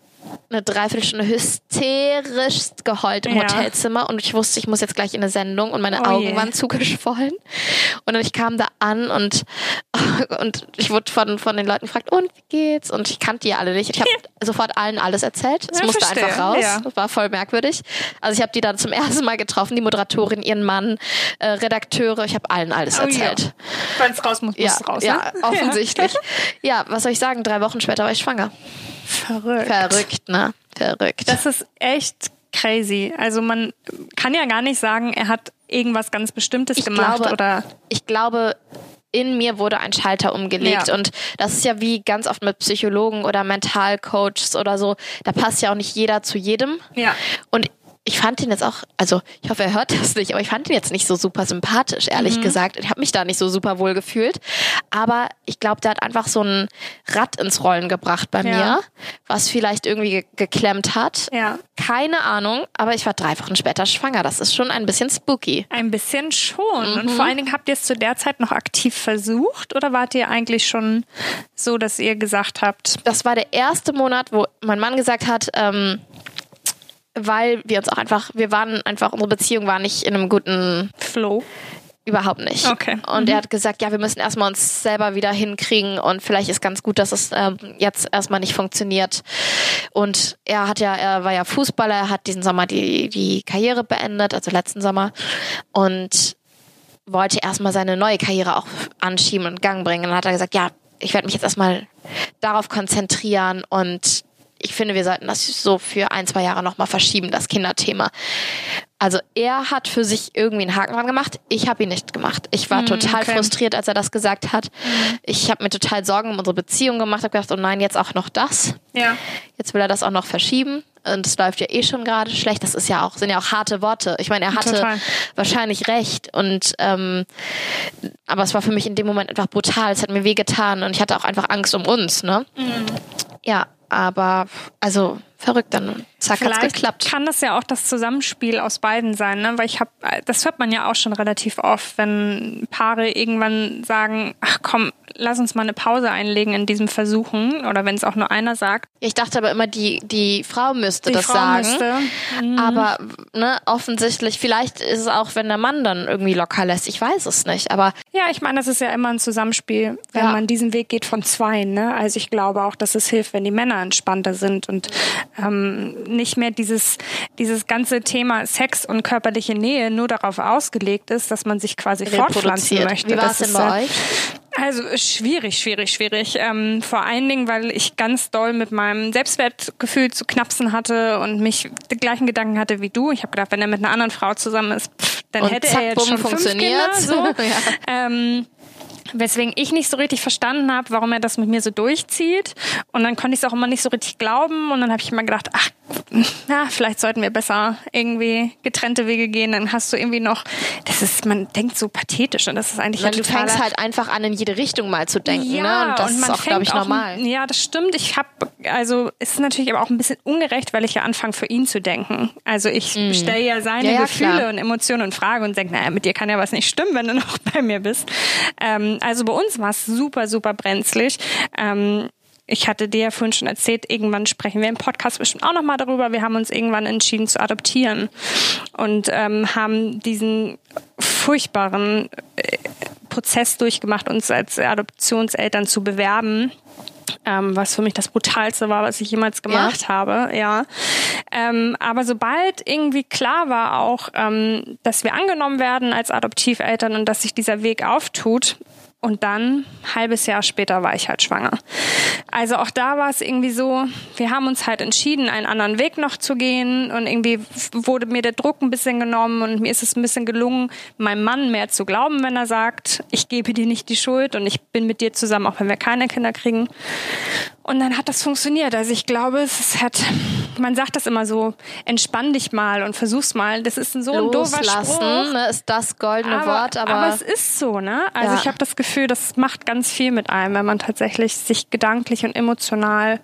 eine Dreiviertelstunde hysterisch geheult im Ja. Hotelzimmer und ich wusste, ich muss jetzt gleich in eine Sendung und meine Oh Augen je. waren zugeschwollen. Und dann ich kam da an und, und ich wurde von, von den Leuten gefragt, und wie geht's? Und ich kannte die alle nicht. Ich habe sofort allen alles erzählt. Es Ja, musste verstehe, einfach raus. ja. Das war voll merkwürdig. Also ich habe die dann zum ersten Mal getroffen, die Moderatorin, ihren Mann, äh, Redakteure. Ich habe allen alles Oh ja. erzählt. Wenn es raus muss, muss Ja, es raus. ja, ne? offensichtlich. Ja. was soll ich sagen? Drei Wochen später war ich schwanger. Verrückt. Verrückt, ne? Verrückt. Das ist echt crazy. Also man kann ja gar nicht sagen, er hat irgendwas ganz Bestimmtes Ich gemacht glaube- oder ich glaube, in mir wurde ein Schalter umgelegt. Ja. Und das ist ja wie ganz oft mit Psychologen oder Mentalcoaches oder so. Da passt ja auch nicht jeder zu jedem. ja. Und ich fand ihn jetzt auch, also ich hoffe, er hört das nicht, aber ich fand ihn jetzt nicht so super sympathisch, ehrlich gesagt. Ich habe mich da nicht so super wohl gefühlt. Aber ich glaube, der hat einfach so ein Rad ins Rollen gebracht bei Ja. mir, was vielleicht irgendwie ge geklemmt hat. Ja. Keine Ahnung, aber ich war drei Wochen später schwanger. Das ist schon ein bisschen spooky. Ein bisschen schon. Und Mhm. vor allen Dingen habt ihr es zu der Zeit noch aktiv versucht oder wart ihr eigentlich schon so, dass ihr gesagt habt, das war der erste Monat, wo mein Mann gesagt hat, ähm, weil wir uns auch einfach, wir waren einfach, unsere Beziehung war nicht in einem guten, Flo? überhaupt nicht. Okay. Und er hat gesagt, ja, wir müssen erstmal uns selber wieder hinkriegen und vielleicht ist ganz gut, dass es ähm, jetzt erstmal nicht funktioniert. Und er hat ja, er war ja Fußballer, er hat diesen Sommer die, die Karriere beendet, also letzten Sommer. Und wollte erstmal seine neue Karriere auch anschieben und Gang bringen. Und dann hat er gesagt, ja, ich werde mich jetzt erstmal darauf konzentrieren und ich finde, wir sollten das so für ein, zwei Jahre nochmal verschieben, das Kinderthema. Also er hat für sich irgendwie einen Haken dran gemacht. Ich habe ihn nicht gemacht. Ich war total okay. frustriert, als er das gesagt hat. Ich habe mir total Sorgen um unsere Beziehung gemacht. Habe gedacht, oh nein, jetzt auch noch das. Ja. Jetzt will er das auch noch verschieben. Und es läuft ja eh schon gerade schlecht. Das ist ja auch, sind ja auch harte Worte. Ich meine, er hatte Total. wahrscheinlich recht. Und ähm, aber es war für mich in dem Moment einfach brutal. Es hat mir wehgetan und ich hatte auch einfach Angst um uns, ne? Ja, aber also verrückt dann. Zack, hat's Vielleicht geklappt. kann das ja auch das Zusammenspiel aus beiden sein, ne? Weil ich habe, das hört man ja auch schon relativ oft, wenn Paare irgendwann sagen, ach komm, lass uns mal eine Pause einlegen in diesem Versuchen, oder wenn es auch nur einer sagt. Ich dachte aber immer, die, die Frau müsste Die das Frau sagen. müsste. Mhm. Aber ne, offensichtlich, vielleicht ist es auch, wenn der Mann dann irgendwie locker lässt. Ich weiß es nicht. Aber Ja, ich meine, das ist ja immer ein Zusammenspiel, wenn Ja. man diesen Weg geht von zwei. Ne? Also ich glaube auch, dass es hilft, wenn die Männer entspannter sind und ähm, nicht mehr dieses, dieses ganze Thema Sex und körperliche Nähe nur darauf ausgelegt ist, dass man sich quasi fortpflanzen möchte. Wie war es denn bei äh, euch? Also schwierig, schwierig, schwierig. Ähm, vor allen Dingen, weil ich ganz doll mit meinem Selbstwertgefühl zu knapsen hatte und mich die gleichen Gedanken hatte wie du. Ich habe gedacht, wenn er mit einer anderen Frau zusammen ist, pff, dann Und hätte zack, er jetzt bumm, schon fünf funktioniert. Kinder. So. Ja. ähm, Weswegen ich nicht so richtig verstanden habe, warum er das mit mir so durchzieht. Und dann konnte ich es auch immer nicht so richtig glauben. Und dann habe ich immer gedacht, ach na, vielleicht sollten wir besser irgendwie getrennte Wege gehen, dann hast du irgendwie noch, das ist, man denkt so pathetisch und das ist eigentlich Weil du fängst halt einfach an, in jede Richtung mal zu denken, ja, ne? Und das und ist auch, glaube ich, normal. Auch, ja, das stimmt. Ich habe, also es ist natürlich aber auch ein bisschen ungerecht, weil ich ja anfange, für ihn zu denken. Also ich mm. stelle ja seine ja, ja, Gefühle klar. und Emotionen in Frage und denke, naja, mit dir kann ja was nicht stimmen, wenn du noch bei mir bist. Ähm, also bei uns war es super, super brenzlig. Ähm, ich hatte dir ja vorhin schon erzählt, irgendwann sprechen wir im Podcast bestimmt auch nochmal darüber. Wir haben uns irgendwann entschieden zu adoptieren und ähm, haben diesen furchtbaren äh, Prozess durchgemacht, uns als Adoptionseltern zu bewerben. Ähm, was für mich das brutalste war, was ich jemals gemacht ja. habe, ja. Ähm, aber sobald irgendwie klar war auch, ähm, dass wir angenommen werden als Adoptiveltern und dass sich dieser Weg auftut, und dann, halbes Jahr später, war ich halt schwanger. Also auch da war es irgendwie so, wir haben uns halt entschieden, einen anderen Weg noch zu gehen. Und irgendwie wurde mir der Druck ein bisschen genommen und mir ist es ein bisschen gelungen, meinem Mann mehr zu glauben, wenn er sagt, ich gebe dir nicht die Schuld und ich bin mit dir zusammen, auch wenn wir keine Kinder kriegen. Und dann hat das funktioniert. Also ich glaube, es hat, man sagt das immer so, entspann dich mal und versuch's mal. Das ist so ein doofer Spruch. Ne, ist das goldene aber, Wort. Aber, aber es ist so, ne? Also ja. ich habe das Gefühl, das macht ganz viel mit einem, wenn man tatsächlich sich gedanklich und emotional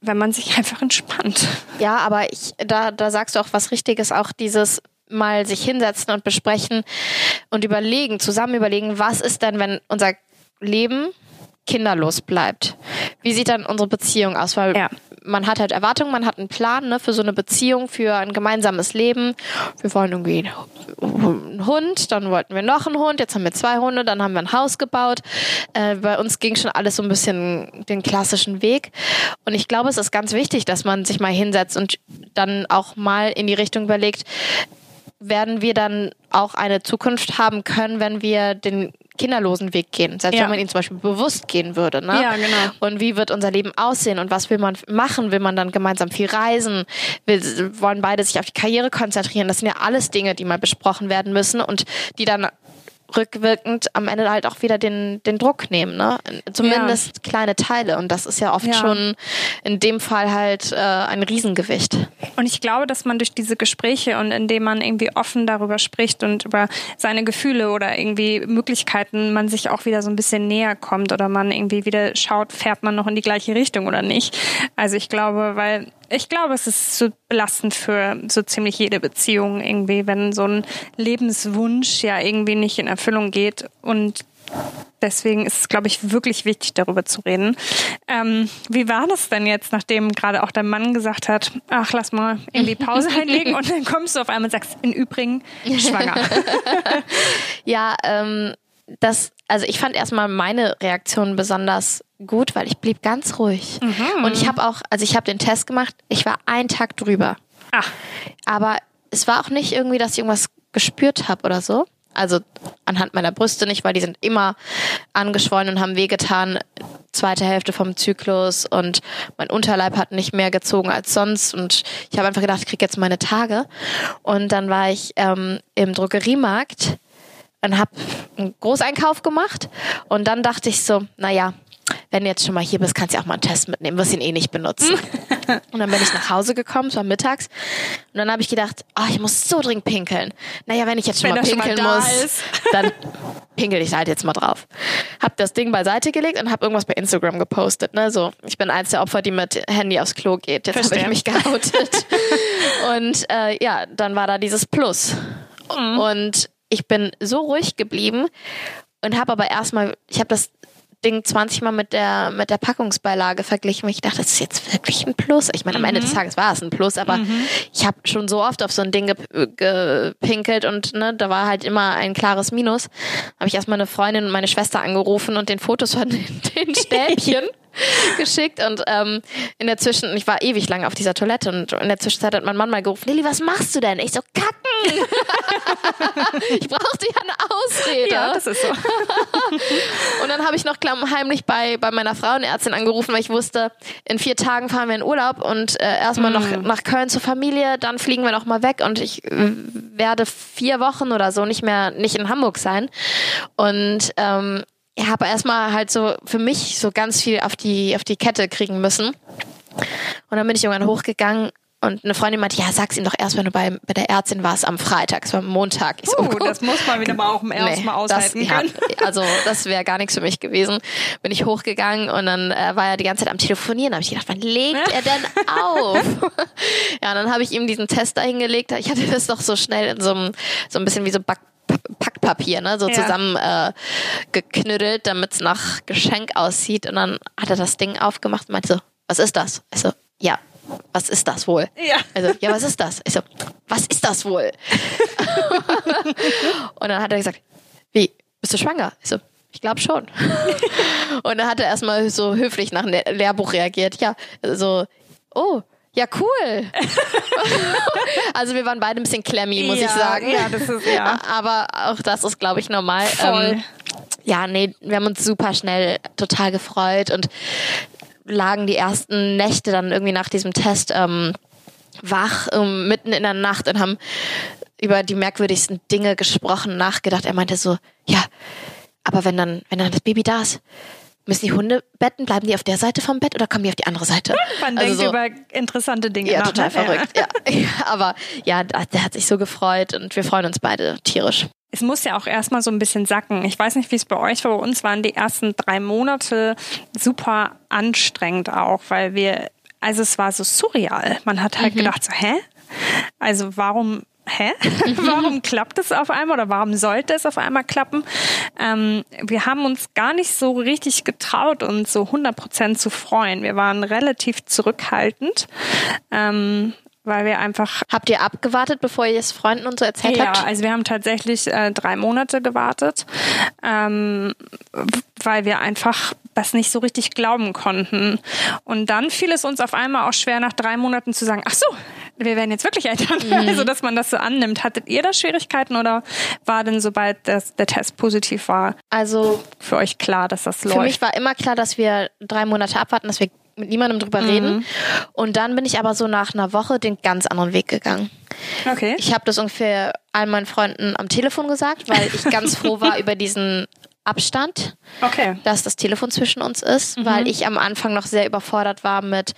wenn man sich einfach entspannt. Ja, aber ich, da, da sagst du auch was Richtiges, auch dieses mal sich hinsetzen und besprechen und überlegen, zusammen überlegen, was ist denn, wenn unser Leben kinderlos bleibt. Wie sieht dann unsere Beziehung aus? Weil ja. Man hat halt Erwartungen, man hat einen Plan ne, für so eine Beziehung, für ein gemeinsames Leben. Wir wollen irgendwie einen Hund, dann wollten wir noch einen Hund, jetzt haben wir zwei Hunde, dann haben wir ein Haus gebaut. Äh, bei uns ging schon alles so ein bisschen den klassischen Weg. Und ich glaube, es ist ganz wichtig, dass man sich mal hinsetzt und dann auch mal in die Richtung überlegt, werden wir dann auch eine Zukunft haben können, wenn wir den kinderlosen Weg gehen. Selbst ja. wenn man ihn zum Beispiel bewusst gehen würde. Ne? Ja, genau. Und wie wird unser Leben aussehen und was will man machen? Will man dann gemeinsam viel reisen? Will, wollen beide sich auf die Karriere konzentrieren? Das sind ja alles Dinge, die mal besprochen werden müssen und die dann rückwirkend am Ende halt auch wieder den, den Druck nehmen, ne? Zumindest ja. kleine Teile. Und das ist ja oft ja. schon in dem Fall halt äh, ein Riesengewicht. Und ich glaube, dass man durch diese Gespräche und indem man irgendwie offen darüber spricht und über seine Gefühle oder irgendwie Möglichkeiten, man sich auch wieder so ein bisschen näher kommt oder man irgendwie wieder schaut, fährt man noch in die gleiche Richtung oder nicht. Also ich glaube, weil ich glaube, es ist so belastend für so ziemlich jede Beziehung irgendwie, wenn so ein Lebenswunsch ja irgendwie nicht in Erfüllung geht und Deswegen ist es, glaube ich, wirklich wichtig, darüber zu reden. Ähm, wie war das denn jetzt, nachdem gerade auch dein Mann gesagt hat, ach, lass mal irgendwie Pause einlegen und dann kommst du auf einmal und sagst, im Übrigen, schwanger. ja, ähm, das, also ich fand erstmal meine Reaktion besonders gut, weil ich blieb ganz ruhig. Mhm. Und ich habe auch, also ich habe den Test gemacht, ich war einen Tag drüber. Ach. Aber es war auch nicht irgendwie, dass ich irgendwas gespürt habe oder so. Also anhand meiner Brüste nicht, weil die sind immer angeschwollen und haben wehgetan. Zweite Hälfte vom Zyklus und mein Unterleib hat nicht mehr gezogen als sonst und ich habe einfach gedacht, ich kriege jetzt meine Tage. Und dann war ich ähm, im Drogeriemarkt und habe einen Großeinkauf gemacht und dann dachte ich so, naja, wenn du jetzt schon mal hier bist, kannst du auch mal einen Test mitnehmen, wirst ihn eh nicht benutzen. und dann bin ich nach Hause gekommen, es war mittags. Und dann habe ich gedacht, oh, ich muss so dringend pinkeln. Naja, wenn ich jetzt schon wenn mal pinkeln schon mal muss, dann pinkel ich halt jetzt mal drauf. Hab das Ding beiseite gelegt und habe irgendwas bei Instagram gepostet. Ne? So, ich bin eins der Opfer, die mit Handy aufs Klo geht. Jetzt habe ich mich geoutet. und äh, ja, dann war da dieses Plus. Mhm. Und ich bin so ruhig geblieben und habe aber erstmal, ich habe das Ding 20 Mal mit der, mit der Packungsbeilage verglichen, weil ich dachte, das ist jetzt wirklich ein Plus. Ich meine, am mhm. Ende des mhm. Tages war es ein Plus, aber mhm. ich habe schon so oft auf so ein Ding gepinkelt und ne, da war halt immer ein klares Minus. Habe ich erstmal eine Freundin und meine Schwester angerufen und den Fotos von den, den Stäbchen geschickt und ähm, in der Zwischen, ich war ewig lang auf dieser Toilette und in der Zwischenzeit hat mein Mann mal gerufen, Lilly, was machst du denn? Ich so, kacken! ich brauchte ja eine Ausrede. Ja, das ist so. und dann habe ich noch heimlich bei, bei meiner Frauenärztin angerufen, weil ich wusste, in vier Tagen fahren wir in Urlaub und äh, erstmal mm. noch nach Köln zur Familie, dann fliegen wir noch mal weg und ich äh, werde vier Wochen oder so nicht mehr nicht in Hamburg sein. Und ähm, ich habe erstmal halt so für mich so ganz viel auf die, auf die Kette kriegen müssen. Und dann bin ich irgendwann hochgegangen Und eine Freundin meinte, ja, sag's ihm doch erst, wenn du bei, bei der Ärztin warst am Freitag. Es war Montag. Ich so, uh, das muss man wieder mal auch im ersten nee, Mal aushalten das, können. Ja, also das wäre gar nichts für mich gewesen. Bin ich hochgegangen und dann äh, war er die ganze Zeit am Telefonieren. Habe ich gedacht, wann legt er denn auf? ja, und dann habe ich ihm diesen Test da hingelegt. Ich hatte das doch so schnell in so einem, so ein bisschen wie so Back Packpapier, ne, so ja. zusammen äh, geknüttelt, damit es nach Geschenk aussieht. Und dann hat er das Ding aufgemacht und meinte so, was ist das? Ich so, ja, was ist das wohl? Ja. Also, ja, was ist das? Ich so, was ist das wohl? und dann hat er gesagt, wie, bist du schwanger? Ich so, ich glaube schon. und dann hat er erstmal so höflich nach dem Lehrbuch reagiert. Ja, so, oh, ja, cool. also wir waren beide ein bisschen klemmy, muss ja, ich sagen. Ja, das ist ja. Aber auch das ist, glaube ich, normal. Voll. Ähm, ja, nee, wir haben uns super schnell total gefreut und lagen die ersten Nächte dann irgendwie nach diesem Test ähm, wach, ähm, mitten in der Nacht und haben über die merkwürdigsten Dinge gesprochen, nachgedacht. Er meinte so, ja, aber wenn dann, wenn dann das Baby da ist, müssen die Hunde betten, bleiben die auf der Seite vom Bett oder kommen die auf die andere Seite? Man also denkt so, über interessante Dinge ja, nach. Total ne? verrückt, ja. ja. Aber ja, der hat sich so gefreut und wir freuen uns beide tierisch es muss ja auch erstmal so ein bisschen sacken. Ich weiß nicht, wie es bei euch war. Bei uns waren die ersten drei Monate super anstrengend auch, weil wir, also es war so surreal. Man hat halt mhm. gedacht so, hä? Also warum hä? warum klappt es auf einmal oder warum sollte es auf einmal klappen? Ähm, wir haben uns gar nicht so richtig getraut, uns so 100 Prozent zu freuen. Wir waren relativ zurückhaltend. Ähm, weil wir einfach. Habt ihr abgewartet, bevor ihr es Freunden und so erzählt ja, habt? Ja, also wir haben tatsächlich äh, drei Monate gewartet, ähm, weil wir einfach das nicht so richtig glauben konnten. Und dann fiel es uns auf einmal auch schwer, nach drei Monaten zu sagen, ach so, wir werden jetzt wirklich Eltern. Mhm. Also, dass man das so annimmt. Hattet ihr da Schwierigkeiten oder war denn, sobald das, der Test positiv war, also für euch klar, dass das läuft? Für mich war immer klar, dass wir drei Monate abwarten, dass wir mit niemandem drüber mhm. reden. Und dann bin ich aber so nach einer Woche den ganz anderen Weg gegangen. Okay. Ich habe das ungefähr all meinen Freunden am Telefon gesagt, weil ich ganz froh war über diesen Abstand, okay. dass das Telefon zwischen uns ist, mhm. weil ich am Anfang noch sehr überfordert war mit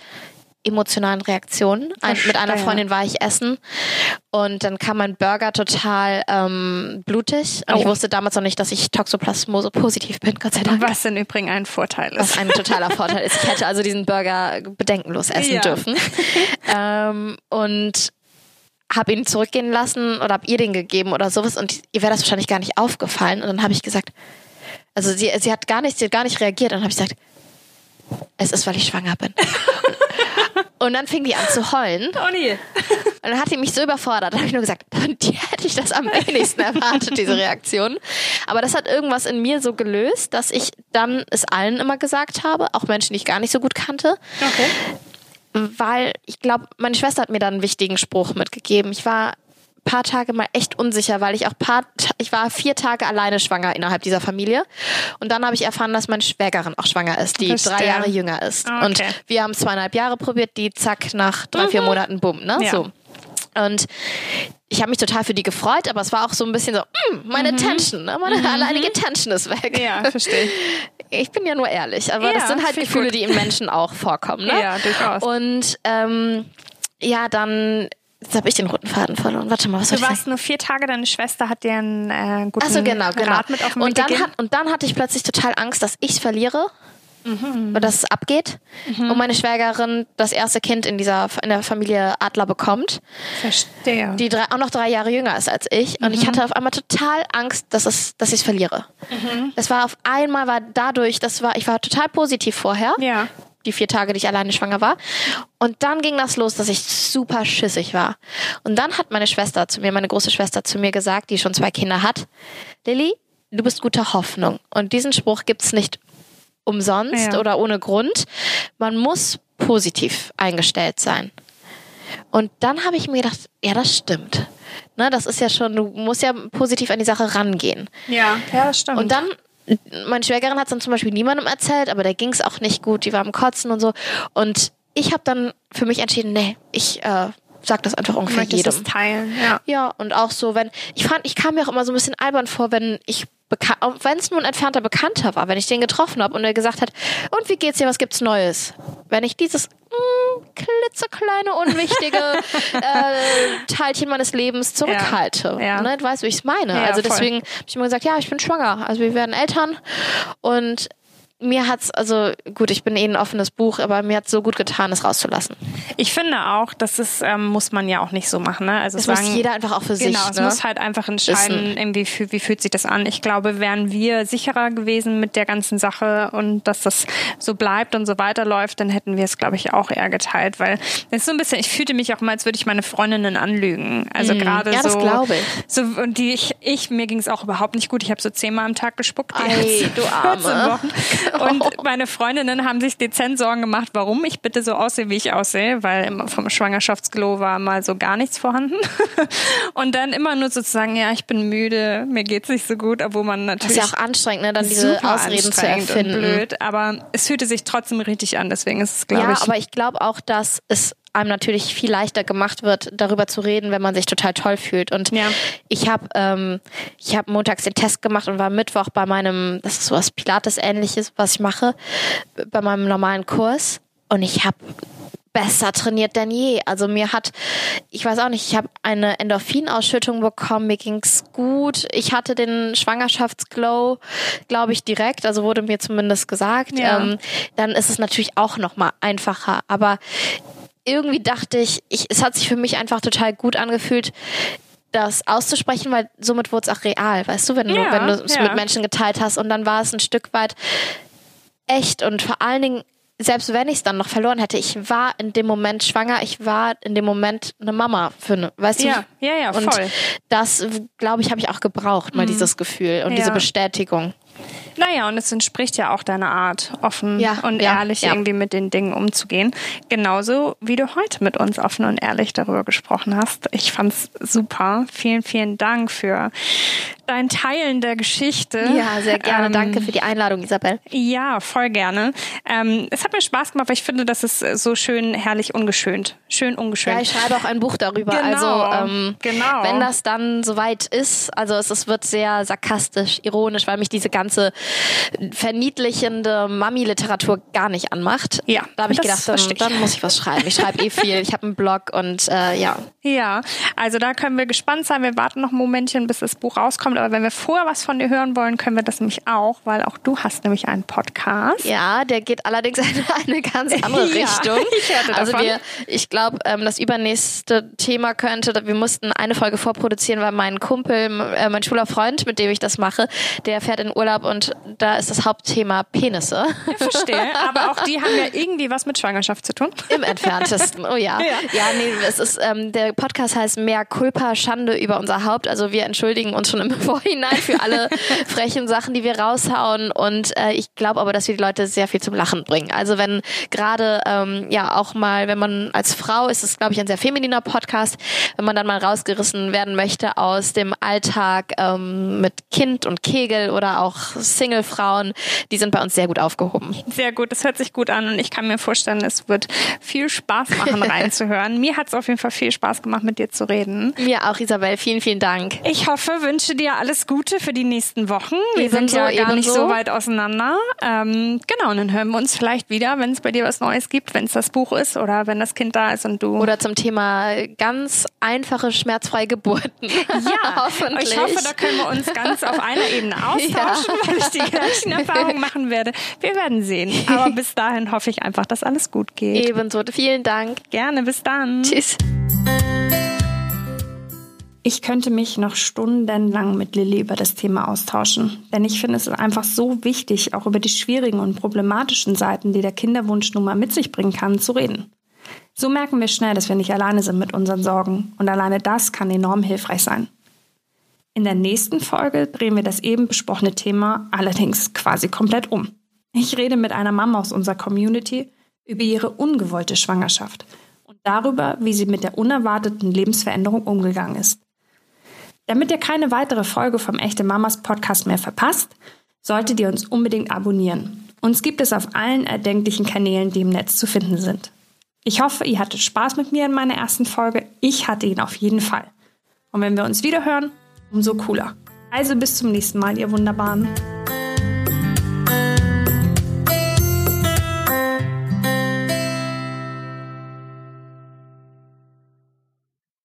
emotionalen Reaktionen. Ein, mit einer Freundin war ich essen und dann kam mein Burger total ähm, blutig und oh. ich wusste damals noch nicht, dass ich Toxoplasmose positiv bin, Gott sei Dank. Was im Übrigen ein Vorteil ist. Was ein totaler Vorteil ist. Ich hätte also diesen Burger bedenkenlos essen ja. dürfen. ähm, und habe ihn zurückgehen lassen oder habe ihr den gegeben oder sowas und ihr wäre das wahrscheinlich gar nicht aufgefallen und dann habe ich gesagt, also sie, sie hat gar nicht, sie hat gar nicht reagiert und dann habe ich gesagt, es ist, weil ich schwanger bin. Und dann fing die an zu heulen. Oh nee. Und dann hat die mich so überfordert. Da habe ich nur gesagt, die hätte ich das am wenigsten erwartet, diese Reaktion. Aber das hat irgendwas in mir so gelöst, dass ich dann es allen immer gesagt habe, auch Menschen, die ich gar nicht so gut kannte. Okay. Weil ich glaube, meine Schwester hat mir dann einen wichtigen Spruch mitgegeben. Ich war paar Tage mal echt unsicher, weil ich auch paar, ich war vier Tage alleine schwanger innerhalb dieser Familie. Und dann habe ich erfahren, dass meine Schwägerin auch schwanger ist, die Verstehe. drei Jahre jünger ist. Okay. Und wir haben zweieinhalb Jahre probiert, die zack nach drei, mhm. vier Monaten bumm, ne? Ja. So. Und ich habe mich total für die gefreut, aber es war auch so ein bisschen so, mm, meine mhm. Tension, ne? meine mhm. alleinige Tension ist weg. Ja, verstehe. Ich bin ja nur ehrlich, aber ja, das sind halt Gefühle, gut. die im Menschen auch vorkommen. Ne? Ja, durchaus. Und ähm, ja, dann Jetzt habe ich den roten Faden verloren. Warte mal, was Du warst nur vier Tage, deine Schwester hat dir einen äh, guten so, genau, genau. Rat mit auf den und dann, hat, und dann hatte ich plötzlich total Angst, dass ich verliere. Mhm. Und dass es abgeht. Mhm. Und meine Schwägerin das erste Kind in dieser in der Familie Adler bekommt. Verstehe. Die drei, auch noch drei Jahre jünger ist als ich. Und mhm. ich hatte auf einmal total Angst, dass, es, dass ich es verliere. Mhm. Es war auf einmal war dadurch, das war, ich war total positiv vorher. Ja die vier Tage, die ich alleine schwanger war. Und dann ging das los, dass ich super schissig war. Und dann hat meine Schwester zu mir, meine große Schwester zu mir gesagt, die schon zwei Kinder hat, Lilly, du bist guter Hoffnung. Und diesen Spruch gibt's nicht umsonst ja. oder ohne Grund. Man muss positiv eingestellt sein. Und dann habe ich mir gedacht, ja, das stimmt. Ne, das ist ja schon, du musst ja positiv an die Sache rangehen. Ja, ja, das stimmt. Und dann meine Schwägerin hat es dann zum Beispiel niemandem erzählt, aber der ging es auch nicht gut, die war am Kotzen und so. Und ich habe dann für mich entschieden, nee, ich äh, sag das einfach ungefähr jedem. Das teilen, ja. Ja, und auch so, wenn, ich fand, ich kam mir auch immer so ein bisschen albern vor, wenn ich wenn es nur ein entfernter Bekannter war, wenn ich den getroffen habe und er gesagt hat, und wie geht's dir, was gibt's Neues? Wenn ich dieses mm, klitzekleine, unwichtige äh, Teilchen meines Lebens zurückhalte. Ja. Ja. Ne? Du weißt, wie ich es meine. Ja, also deswegen habe ich immer gesagt, ja, ich bin schwanger. Also wir werden Eltern und mir hat's, also gut, ich bin eh ein offenes Buch, aber mir hat so gut getan, es rauszulassen. Ich finde auch, das ist, ähm, muss man ja auch nicht so machen. Ne? Also es sagen, muss jeder einfach auch für genau, sich. Genau, es ne? muss halt einfach entscheiden, irgendwie, wie fühlt sich das an. Ich glaube, wären wir sicherer gewesen mit der ganzen Sache und dass das so bleibt und so weiterläuft, dann hätten wir es, glaube ich, auch eher geteilt, weil es ist so ein bisschen, ich fühlte mich auch mal, als würde ich meine Freundinnen anlügen. Also mm, gerade ja, so. Ja, glaube ich. So, und die, ich, ich mir ging es auch überhaupt nicht gut. Ich habe so zehnmal am Tag gespuckt. Ei, du Arme. Und meine Freundinnen haben sich dezent Sorgen gemacht, warum ich bitte so aussehe, wie ich aussehe, weil vom Schwangerschaftsglow war mal so gar nichts vorhanden. Und dann immer nur sozusagen, ja, ich bin müde, mir geht's nicht so gut, obwohl man natürlich. Das ist ja auch anstrengend, ne, dann diese Ausreden zu erfinden. Blöd, aber es fühlte sich trotzdem richtig an, deswegen ist es, glaube ja, ich. Ja, aber ich glaube auch, dass es einem natürlich viel leichter gemacht wird, darüber zu reden, wenn man sich total toll fühlt. Und ja. ich habe ähm, ich habe montags den Test gemacht und war Mittwoch bei meinem, das ist so was Pilates-ähnliches, was ich mache, bei meinem normalen Kurs. Und ich habe besser trainiert denn je. Also mir hat, ich weiß auch nicht, ich habe eine Endorphinausschüttung bekommen, mir ging's gut. Ich hatte den Schwangerschaftsglow, glaube ich, direkt, also wurde mir zumindest gesagt. Ja. Ähm, dann ist es natürlich auch noch mal einfacher. Aber irgendwie dachte ich, ich, es hat sich für mich einfach total gut angefühlt, das auszusprechen, weil somit wurde es auch real, weißt du, wenn du, wenn du es ja. mit Menschen geteilt hast und dann war es ein Stück weit echt und vor allen Dingen, selbst wenn ich es dann noch verloren hätte, ich war in dem Moment schwanger, ich war in dem Moment eine Mama für eine, weißt ja, du? Ja, ja, voll. Und das, glaube ich, habe ich auch gebraucht, mal mhm. dieses Gefühl und ja. diese Bestätigung. Naja, und es entspricht ja auch deiner Art, offen ja, und ja, ehrlich ja. irgendwie mit den Dingen umzugehen. Genauso wie du heute mit uns offen und ehrlich darüber gesprochen hast. Ich fand's super. Vielen, vielen Dank für dein Teilen der Geschichte. Ja, sehr gerne. Ähm, Danke für die Einladung, Isabel. Ja, voll gerne. Ähm, es hat mir Spaß gemacht, weil ich finde, das ist so schön herrlich ungeschönt. Schön ungeschönt. Ja, ich schreibe auch ein Buch darüber. Genau, also ähm, genau. wenn das dann soweit ist, also es, es wird sehr sarkastisch, ironisch, weil mich diese ganze verniedlichende Mami-Literatur gar nicht anmacht. Ja. Da habe ich gedacht, dann, ich. dann, muss ich was schreiben. Ich schreibe eh viel. Ich habe einen Blog und äh, ja. Ja, also da können wir gespannt sein. Wir warten noch ein Momentchen, bis das Buch rauskommt. Aber wenn wir vorher was von dir hören wollen, können wir das nämlich auch, weil auch du hast nämlich einen Podcast. Ja, der geht allerdings in eine ganz andere ja, Richtung. Ich also davon. wir, ich glaube, ähm, das übernächste Thema könnte, wir mussten eine Folge vorproduzieren, weil mein Kumpel, äh, mein schwuler Freund, mit dem ich das mache, der fährt in Urlaub und da ist das Hauptthema Penisse. Ich verstehe, aber auch die haben ja irgendwie was mit Schwangerschaft zu tun. Im entferntesten, oh ja. Ja, ja nee, es ist, ähm, der Podcast heißt Mehr Culpa, Schande über unser Haupt. Also wir entschuldigen uns schon im Vorhinein für alle frechen Sachen, die wir raushauen und äh, ich glaube aber, dass wir die Leute sehr viel zum Lachen bringen. Also wenn gerade, ähm, ja, auch mal, wenn man als Frau, ist es glaube ich ein sehr femininer Podcast, wenn man dann mal rausgerissen werden möchte aus dem Alltag ähm, mit Kind und Kegel oder auch Single-Frauen, die sind bei uns sehr gut aufgehoben. Sehr gut, das hört sich gut an und ich kann mir vorstellen, es wird viel Spaß machen, reinzuhören. mir hat es auf jeden Fall viel Spaß gemacht, mit dir zu reden. Mir auch, Isabel. Vielen, vielen Dank. Ich hoffe, wünsche dir alles Gute für die nächsten Wochen. Wir ebenso, sind ja gar ebenso. nicht so weit auseinander. Ähm, genau, und dann hören wir uns vielleicht wieder, wenn es bei dir was Neues gibt, wenn es das Buch ist oder wenn das Kind da ist und du. Oder zum Thema ganz einfache, schmerzfreie Geburten. Ja, hoffentlich. Ich hoffe, da können wir uns ganz auf einer Ebene austauschen, ja. weil ich die gleichen Erfahrungen machen werde. Wir werden sehen. Aber bis dahin hoffe ich einfach, dass alles gut geht. Ebenso. Vielen Dank. Gerne. Bis dann. Tschüss. Ich könnte mich noch stundenlang mit Lilly über das Thema austauschen, denn ich finde es einfach so wichtig, auch über die schwierigen und problematischen Seiten, die der Kinderwunsch nun mal mit sich bringen kann, zu reden. So merken wir schnell, dass wir nicht alleine sind mit unseren Sorgen und alleine das kann enorm hilfreich sein. In der nächsten Folge drehen wir das eben besprochene Thema allerdings quasi komplett um. Ich rede mit einer Mama aus unserer Community über ihre ungewollte Schwangerschaft und darüber, wie sie mit der unerwarteten Lebensveränderung umgegangen ist. Damit ihr keine weitere Folge vom Echte Mamas Podcast mehr verpasst, solltet ihr uns unbedingt abonnieren. Uns gibt es auf allen erdenklichen Kanälen, die im Netz zu finden sind. Ich hoffe, ihr hattet Spaß mit mir in meiner ersten Folge. Ich hatte ihn auf jeden Fall. Und wenn wir uns wieder hören, umso cooler. Also bis zum nächsten Mal, ihr Wunderbaren.